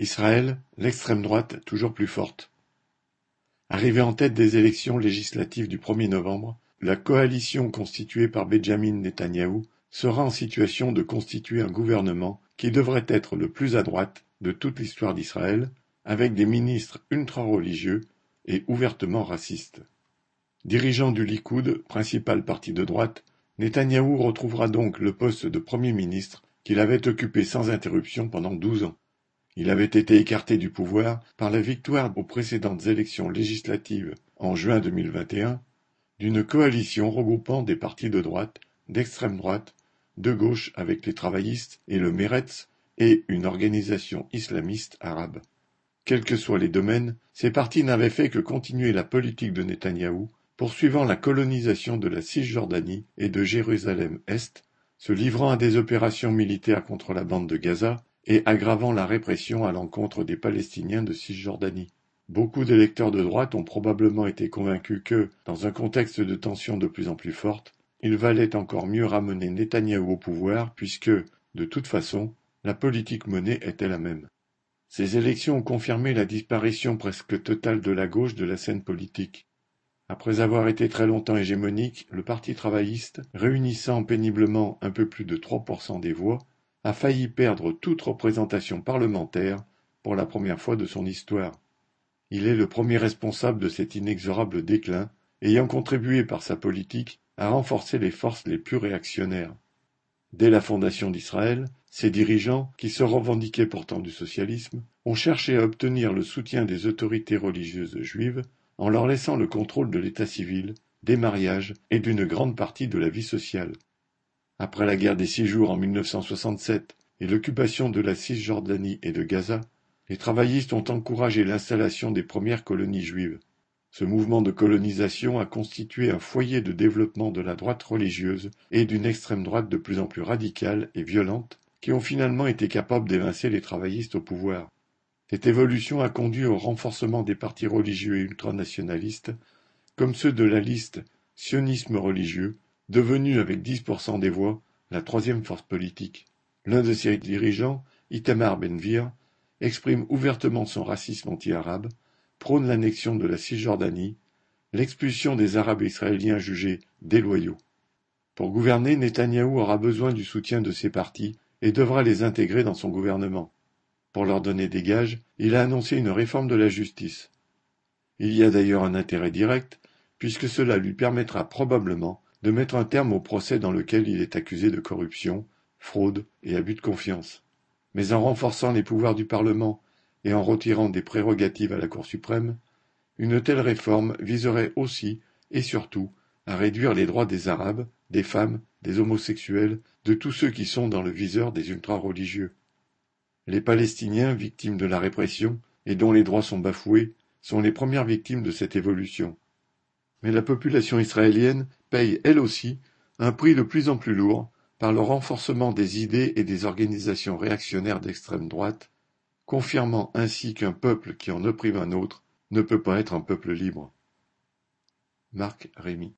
Israël, l'extrême droite toujours plus forte. Arrivée en tête des élections législatives du 1er novembre, la coalition constituée par Benjamin Netanyahou sera en situation de constituer un gouvernement qui devrait être le plus à droite de toute l'histoire d'Israël, avec des ministres ultra-religieux et ouvertement racistes. Dirigeant du Likoud, principal parti de droite, Netanyahou retrouvera donc le poste de Premier ministre qu'il avait occupé sans interruption pendant douze ans. Il avait été écarté du pouvoir par la victoire aux précédentes élections législatives en juin 2021 d'une coalition regroupant des partis de droite, d'extrême droite, de gauche avec les travaillistes et le Meretz et une organisation islamiste arabe. Quels que soient les domaines, ces partis n'avaient fait que continuer la politique de Netanyahou, poursuivant la colonisation de la Cisjordanie et de Jérusalem-Est, se livrant à des opérations militaires contre la bande de Gaza et aggravant la répression à l'encontre des Palestiniens de Cisjordanie. Beaucoup d'électeurs de droite ont probablement été convaincus que, dans un contexte de tensions de plus en plus fortes, il valait encore mieux ramener Netanyahou au pouvoir puisque, de toute façon, la politique menée était la même. Ces élections ont confirmé la disparition presque totale de la gauche de la scène politique. Après avoir été très longtemps hégémonique, le Parti travailliste, réunissant péniblement un peu plus de 3% des voix, a failli perdre toute représentation parlementaire pour la première fois de son histoire. Il est le premier responsable de cet inexorable déclin, ayant contribué par sa politique à renforcer les forces les plus réactionnaires. Dès la fondation d'Israël, ses dirigeants, qui se revendiquaient pourtant du socialisme, ont cherché à obtenir le soutien des autorités religieuses juives en leur laissant le contrôle de l'état civil, des mariages et d'une grande partie de la vie sociale. Après la guerre des Six Jours en 1967 et l'occupation de la Cisjordanie et de Gaza, les travaillistes ont encouragé l'installation des premières colonies juives. Ce mouvement de colonisation a constitué un foyer de développement de la droite religieuse et d'une extrême droite de plus en plus radicale et violente, qui ont finalement été capables d'évincer les travaillistes au pouvoir. Cette évolution a conduit au renforcement des partis religieux et ultranationalistes, comme ceux de la liste Sionisme religieux, devenue avec 10% des voix la troisième force politique. L'un de ses dirigeants, Itamar Benvir, exprime ouvertement son racisme anti-arabe, prône l'annexion de la Cisjordanie, l'expulsion des Arabes israéliens jugés déloyaux. Pour gouverner, Netanyahou aura besoin du soutien de ces partis et devra les intégrer dans son gouvernement. Pour leur donner des gages, il a annoncé une réforme de la justice. Il y a d'ailleurs un intérêt direct, puisque cela lui permettra probablement de mettre un terme au procès dans lequel il est accusé de corruption, fraude et abus de confiance. Mais en renforçant les pouvoirs du Parlement et en retirant des prérogatives à la Cour suprême, une telle réforme viserait aussi et surtout à réduire les droits des Arabes, des femmes, des homosexuels, de tous ceux qui sont dans le viseur des ultra-religieux. Les Palestiniens, victimes de la répression et dont les droits sont bafoués, sont les premières victimes de cette évolution. Mais la population israélienne paye, elle aussi, un prix de plus en plus lourd par le renforcement des idées et des organisations réactionnaires d'extrême droite, confirmant ainsi qu'un peuple qui en opprime un autre ne peut pas être un peuple libre. Marc Rémy